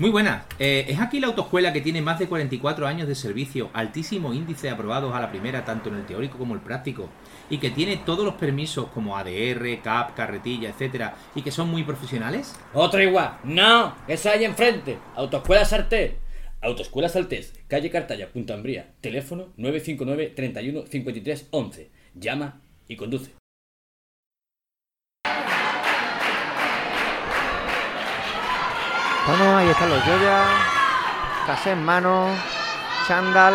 Muy buena. Eh, ¿Es aquí la autoescuela que tiene más de 44 años de servicio, altísimo índice aprobados a la primera, tanto en el teórico como el práctico, y que tiene todos los permisos como ADR, CAP, carretilla, etcétera, y que son muy profesionales? Otra igual. No, esa hay enfrente. Autoescuela Sartés. Autoescuela Saltés, calle Cartaya, Punta Ambría. Teléfono 959 31 53 11. Llama y conduce. Bueno, ahí están los Joya, casé en mano, chándal,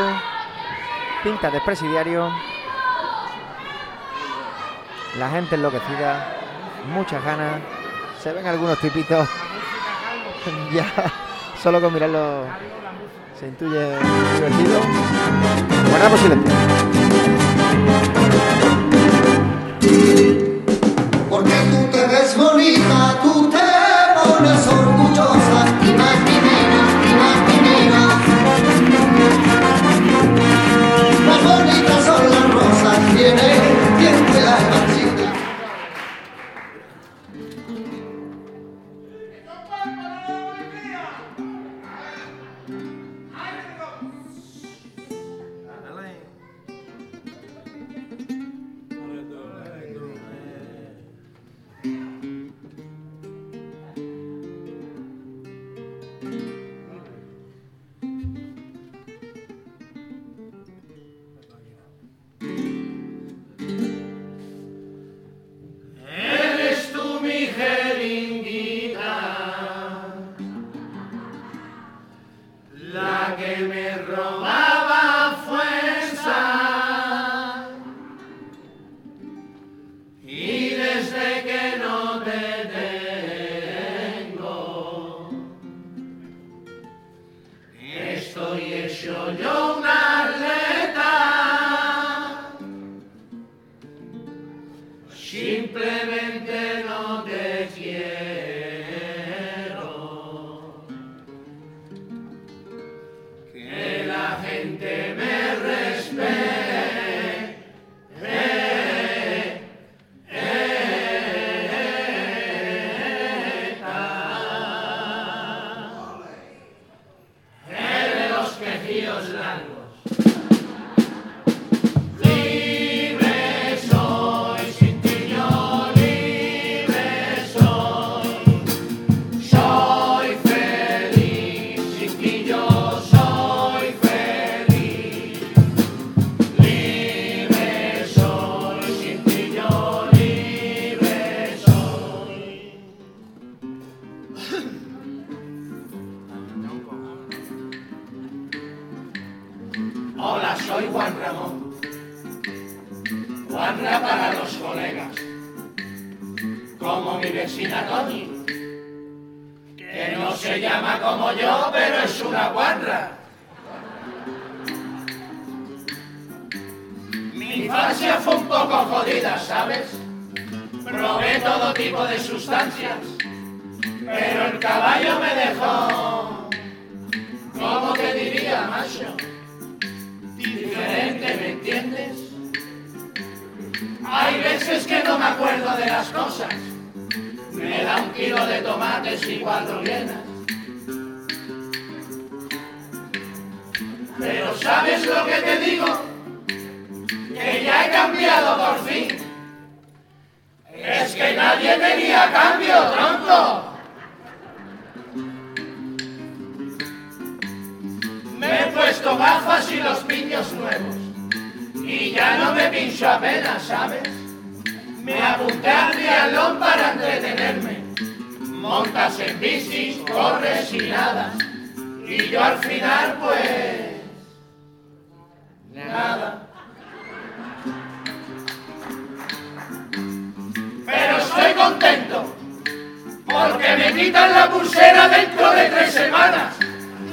pinta de presidiario, la gente enloquecida, muchas ganas, se ven algunos tipitos, ya, solo con mirarlo se intuye divertido. Guardamos silencio. Juanra para los colegas. Como mi vecina Tony. Que no se llama como yo, pero es una guarra. Mi infancia fue un poco jodida, ¿sabes? Probé todo tipo de sustancias. Pero el caballo me dejó. ¿Cómo te diría, macho? diferente, ¿me entiendes? Hay veces que no me acuerdo de las cosas. Me da un kilo de tomates y cuatro llenas. Pero ¿sabes lo que te digo? Que ya he cambiado por fin. Es que nadie tenía cambio, tronco. Me he puesto gafas y los piños nuevos. Y ya no me pincho apenas, ¿sabes? Me apunté al triatlón para entretenerme. Montas en bicis, corres y nada. Y yo al final, pues... Nada. Pero estoy contento. Porque me quitan la pulsera dentro de tres semanas.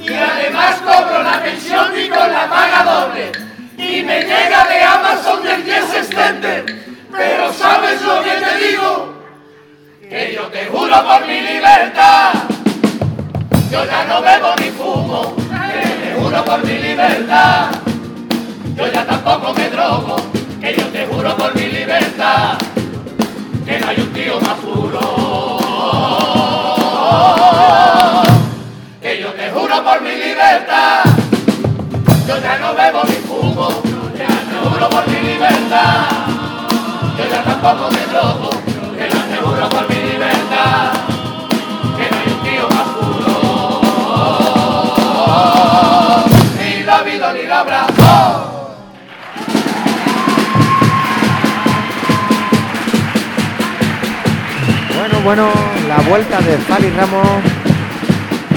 Y además cobro la pensión y me llega de Amazon del 10 Extender. Pero sabes lo que te digo, que yo te juro por mi libertad. Yo ya no bebo ni fumo, que te juro por mi libertad. Yo ya tampoco me drogo, que yo te juro por mi libertad. Que no hay un tío más puro. Que yo te juro por mi libertad. Yo ya no bebo ni por mi libertad. Yo ya tampoco me drogo, que yo te juro por mi libertad, que no hay un tío más puro. Ni la vida ni la abrazo. Bueno, bueno, la vuelta de Fali Ramos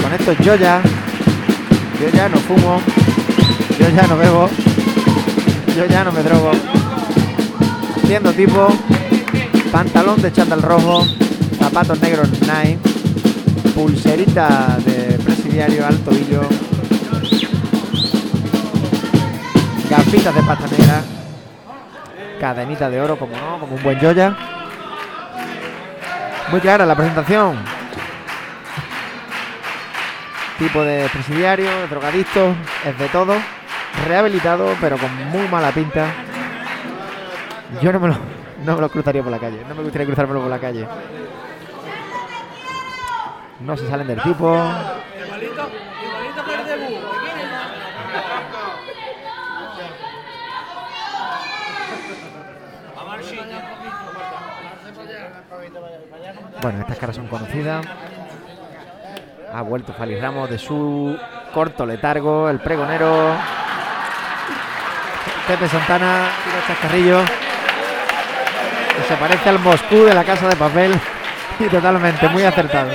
con estos yo ya. Yo ya no fumo. Yo ya no bebo. Yo ya no me drogo. Haciendo tipo. Pantalón de chándal rojo. Zapatos negros Nike. Pulserita de presidiario al tobillo. Gafitas de pasta negra. Cadenita de oro, como no, como un buen Joya. Muy clara la presentación. Tipo de presidiario, drogadicto, es de todo. Rehabilitado, pero con muy mala pinta. Yo no me lo, no me lo cruzaría por la calle. No me gustaría cruzármelo por la calle. No se salen del tipo. Bueno, estas caras son conocidas. Ha vuelto Fali Ramos de su corto letargo, el pregonero. Pepe Santana, tira chascarrillo. Que se parece al Moscú de la casa de papel. Y totalmente, muy acertado.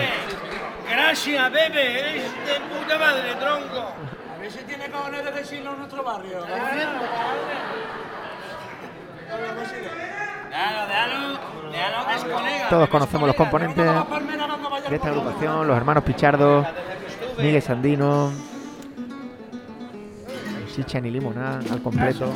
Gracias, Pepe, eres de puta madre, tronco. A ver si tiene cojones de decirlo en nuestro barrio. Que es colega. Todos conocemos los componentes de esta agrupación, los hermanos Pichardo, Miguel Sandino, Sichan y Limonada al completo.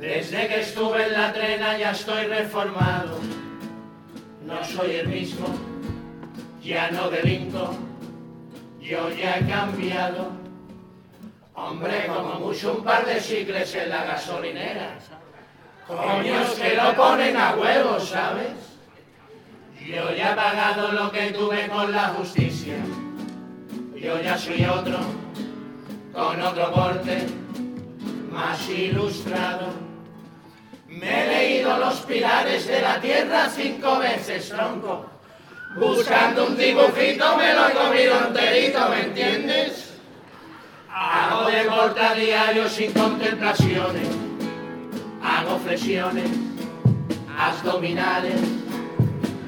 Desde que estuve en la trena ya estoy reformado. Soy el mismo, ya no delinco, yo ya he cambiado. Hombre, como mucho un par de chicles en la gasolinera. Coños que lo ponen a huevos, ¿sabes? Yo ya he pagado lo que tuve con la justicia. Yo ya soy otro, con otro porte, más ilustrado. Me he leído los pilares de la tierra cinco veces, tronco. Buscando un dibujito me lo he comido enterito, ¿me entiendes? Hago deporte a diario sin contemplaciones. Hago flexiones, abdominales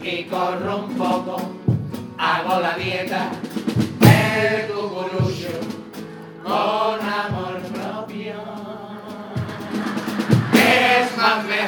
y corro un poco. Hago la dieta, el cucurucho con amor es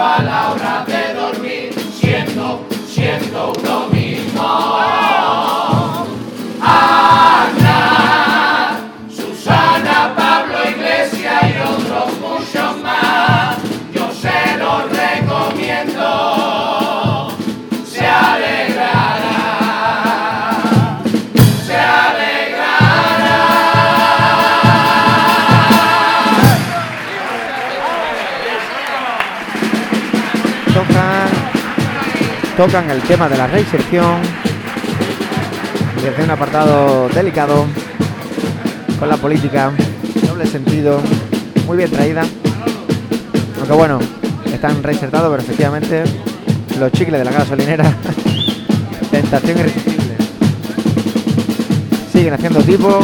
a la hora de dormir, siendo, siendo uno tocan el tema de la reinserción desde un apartado delicado con la política, doble sentido, muy bien traída. Aunque bueno, están reinsertados, pero efectivamente los chicles de la gasolinera, tentación irresistible. Siguen haciendo tipo,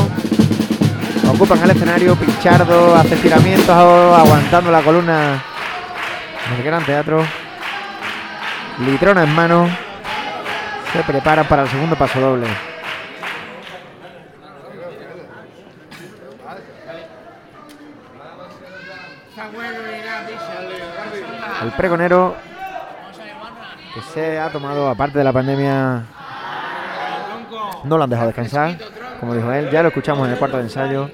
ocupan el escenario, Pichardo, hace tiramientos, aguantando la columna del gran teatro. Litrona en mano, se preparan para el segundo paso doble. El pregonero que se ha tomado, aparte de la pandemia, no lo han dejado descansar, como dijo él, ya lo escuchamos en el cuarto de ensayo.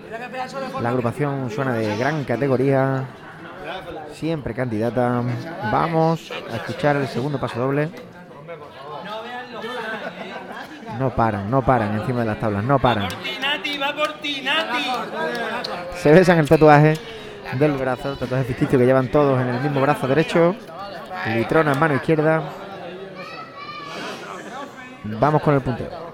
La agrupación suena de gran categoría, siempre candidata. Vamos a escuchar el segundo paso doble. No paran, no paran encima de las tablas, no paran. Se besan el tatuaje del brazo, el tatuaje ficticio que llevan todos en el mismo brazo derecho. Litrona en mano izquierda. Vamos con el puntero.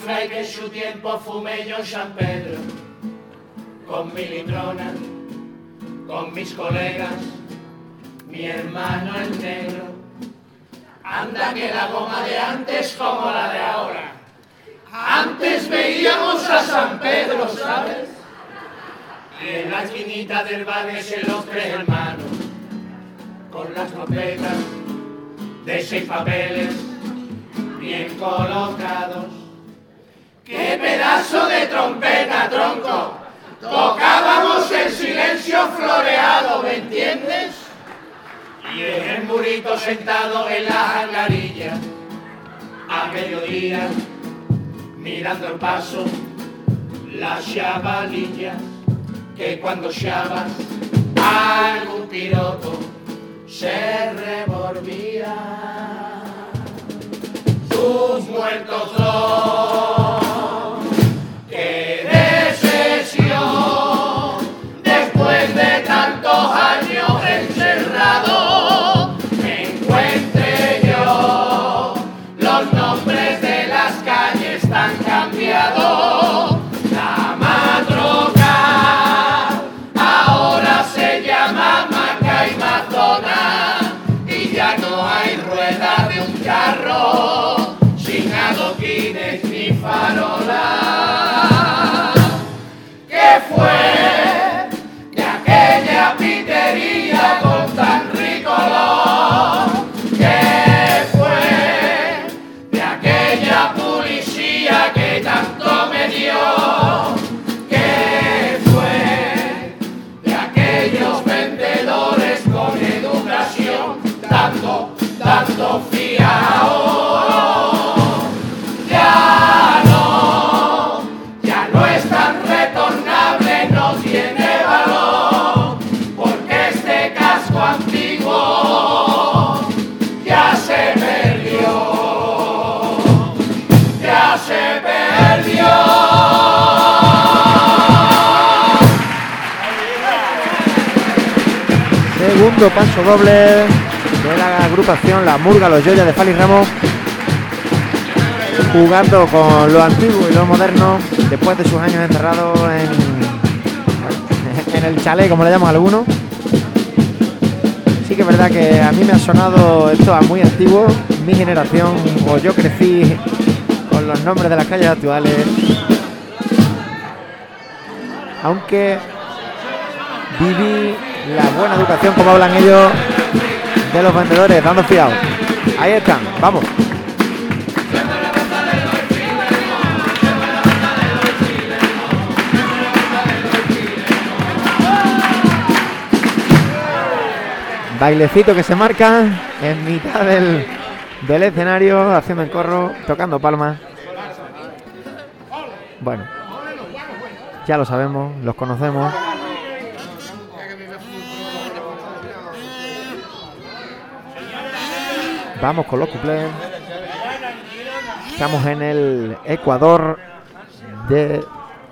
Fray que su tiempo fumé yo San Pedro, con mi litrona, con mis colegas, mi hermano el negro. Anda que la goma de antes como la de ahora. Antes veíamos a San Pedro, ¿sabes? Y en la esquinita del barrio se los tres hermanos, con las trompetas de seis papeles bien colocados. ¡Qué pedazo de trompeta, tronco! Tocábamos el silencio floreado, ¿me entiendes? Y en el murito sentado en la angarilla, a mediodía, mirando el paso, las chavalillas, que cuando chavas algún piropo se revolvía tus muertos son. Segundo doble de la agrupación La Murga Los Joyas de Fali Ramos. Jugando con lo antiguo y lo moderno después de sus años encerrados en, en el chalet, como le llaman algunos. Sí que es verdad que a mí me ha sonado esto a muy antiguo. Mi generación, o yo crecí con los nombres de las calles actuales. Aunque viví la buena educación, como hablan ellos, de los vendedores, dando fiado. Ahí están, vamos. Bailecito que se marca en mitad del, del escenario, haciendo el corro, tocando palmas. Bueno, ya lo sabemos, los conocemos. Vamos con los cuplés. Estamos en el Ecuador de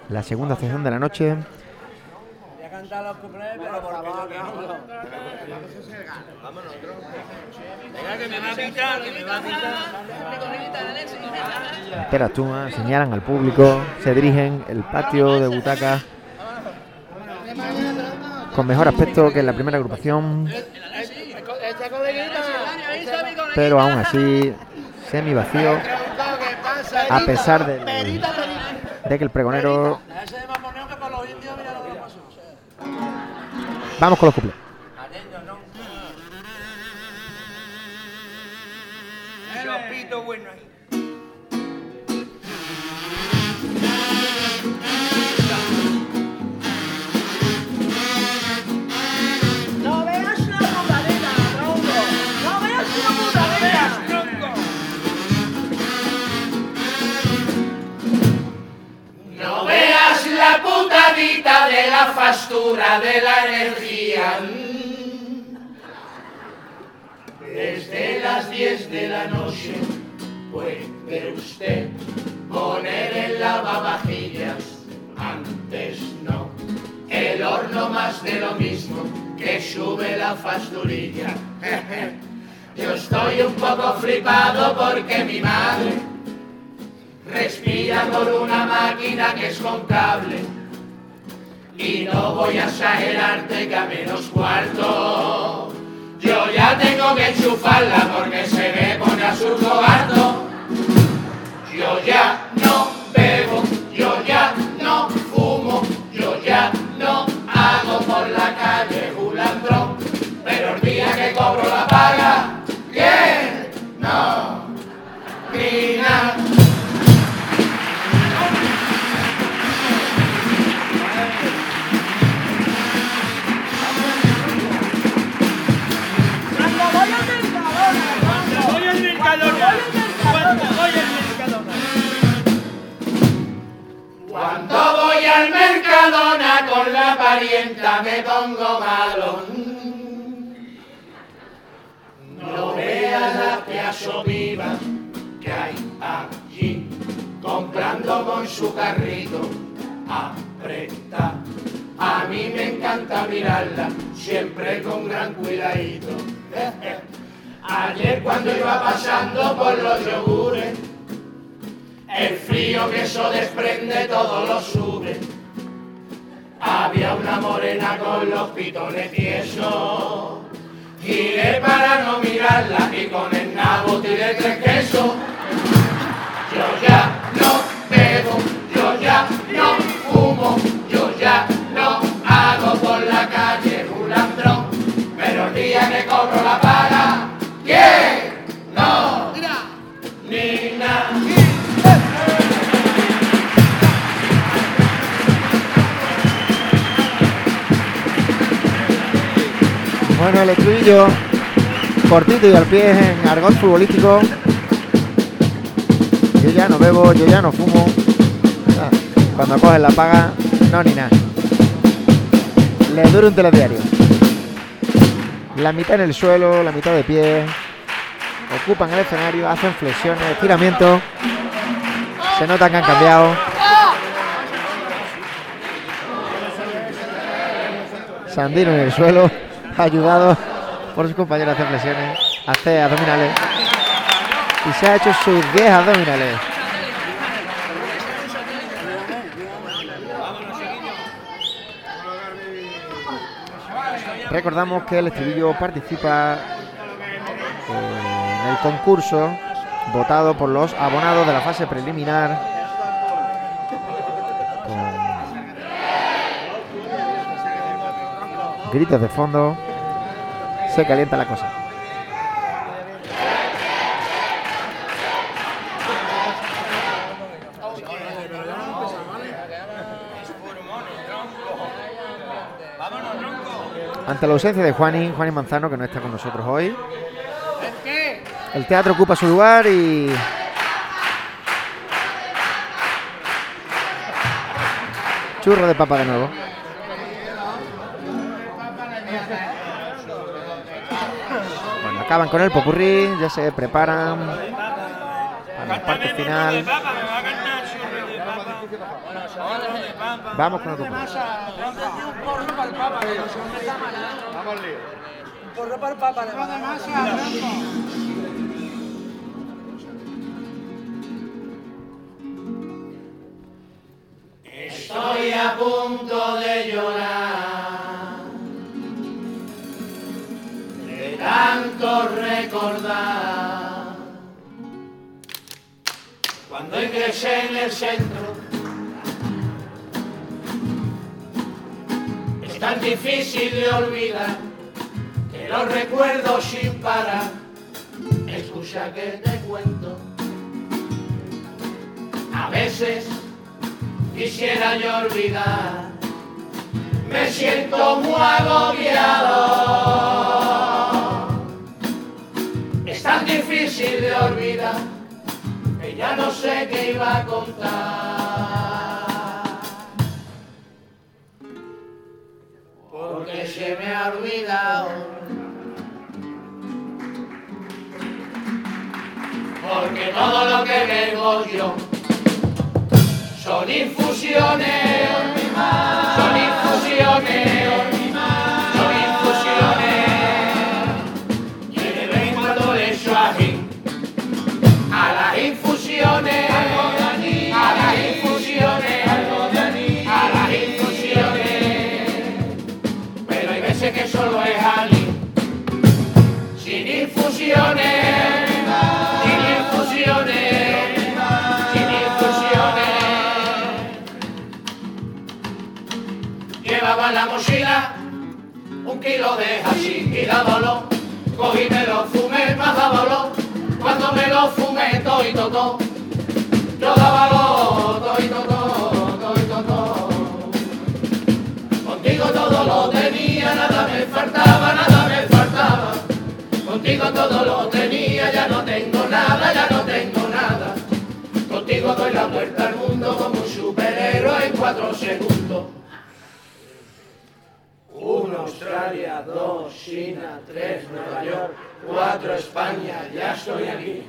la segunda sesión de la noche. Voy a cantar los cuplés, pero porque yo quiero. Venga, que me va a quitar, que me va a quitar. Interactúan, señalan al público, se dirigen el patio de butacas con mejor aspecto que en la primera agrupación. Pero aún así semi vacío a pesar de que el pregonero vamos con los bueno de la fastura de la energía. Desde las 10 de la noche puede usted poner en lavavajillas. Antes no. El horno más de lo mismo que sube la fasturilla. Yo estoy un poco flipado porque mi madre respira por una máquina que es con cable. Y no voy a exagerarte que a menos cuarto yo ya tengo que enchufarla porque se me pone absurdo harto. Yo ya parienta me pongo malo. No veas la pedazo viva que hay allí, comprando con su carrito apreta. A mí me encanta mirarla, siempre con gran cuidadito. Ayer cuando iba pasando por los yogures, el frío que eso desprende todo lo sube. Había una morena con los pitones tiesos. Giré para no mirarla y con el nabo tiré tres quesos. Yo ya no bebo, yo ya el estribillo cortito y al pie en argot futbolístico. Yo ya no bebo, yo ya no fumo. Ah, Cuando coges la paga, no ni nada. Le dura un telediario. La mitad en el suelo, la mitad de pie. Ocupan el escenario, hacen flexiones, estiramientos. Se nota que han cambiado. Sandino en el suelo, ayudado por sus compañeros a hacer flexiones, a hacer abdominales. Y se ha hecho sus 10 abdominales. Recordamos que el estribillo participa eh, en el concurso votado por los abonados de la fase preliminar. Gritos de fondo. Se calienta la cosa. ante la ausencia de Juani, Juani Manzano, que no está con nosotros hoy. ¿El teatro ocupa su lugar y. Churro de papa de nuevo. Acaban con el popurrí, ya se preparan para la parte final. Vamos con el popurrí. Porro para el papa. Estoy a punto de llorar de tanto recordar cuando ingresé en el centro. Es tan difícil de olvidar que los recuerdo sin parar. Escucha que te cuento. A veces quisiera yo olvidar. Me siento muy agobiado. Difícil de olvidar que ya no sé qué iba a contar. Porque se me ha olvidado. Porque todo lo que vengo yo son infusiones, ají, sin infusiones. Llevaba la mochila un kilo de hashish y dándolo, cogí me lo fumé, más dábalo, cuando me lo fumé, todo y todo, yo dábalo, todo y todo, todo y todo. Contigo todo lo faltaba, nada me faltaba. Contigo todo lo tenía, ya no tengo nada, ya no tengo nada. Contigo doy la vuelta al mundo como un superhéroe en cuatro segundos. Uno, Australia, dos, China, tres, Nueva York, cuatro, España, ya estoy aquí.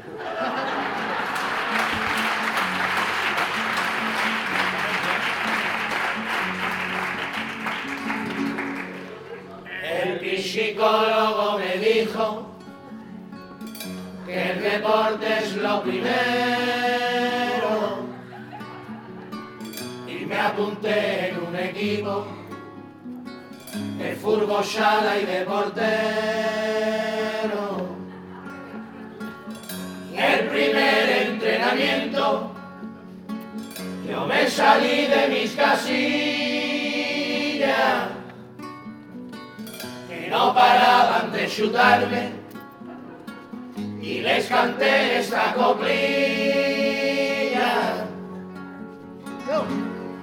Psicólogo me dijo que el deporte es lo primero y me apunté en un equipo de fútbol sala y de portero. El primer entrenamiento yo me salí de mis casillas no paraban de chutarme y les canté esta coplilla.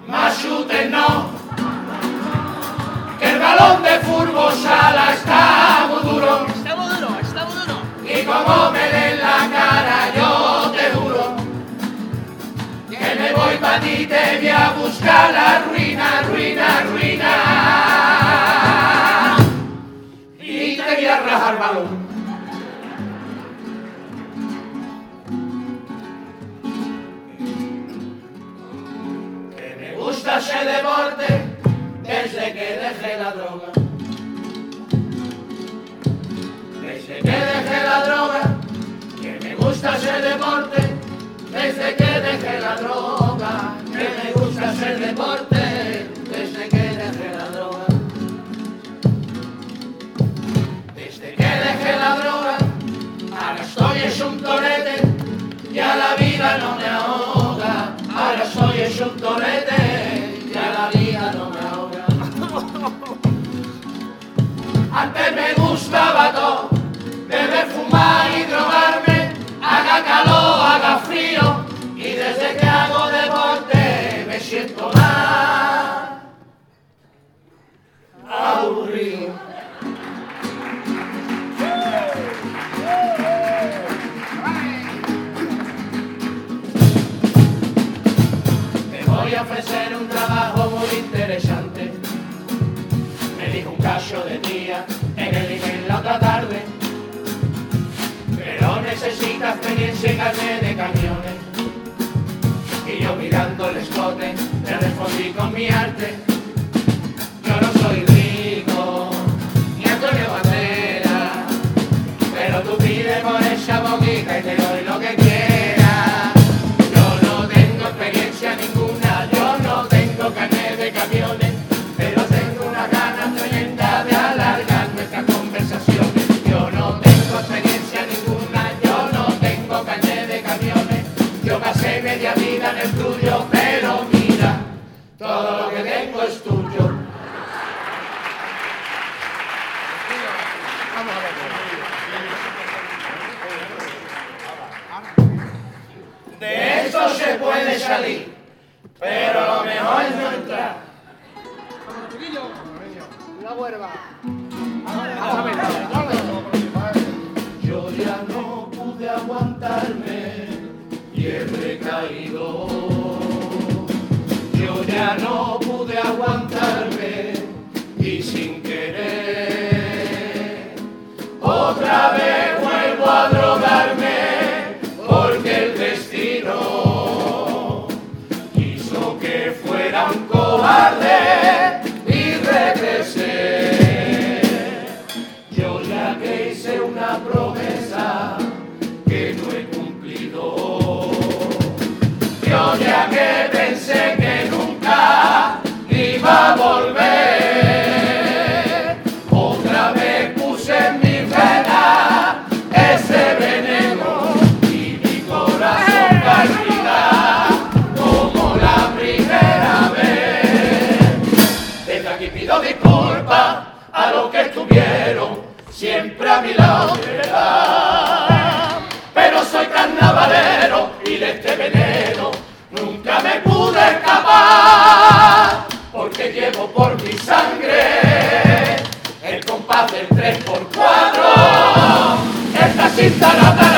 Más chuten no, que el balón de fútbol sala está muy duro Está muy duro, está muy duro. y como me den la cara yo te juro que me voy pa' ti, te voy a buscar la ruina, ruina, ruina balón. Que me gusta ese deporte desde que dejé la droga. Desde que dejé la droga, que me gusta ese deporte. Desde que dejé la droga, que me gusta hacer deporte. Estoy es un torete. Ya la vida chicas venían de camiones. Y yo mirando el escote, le respondí con mi arte. y sin querer otra vez. en 3x4. Esta cinta no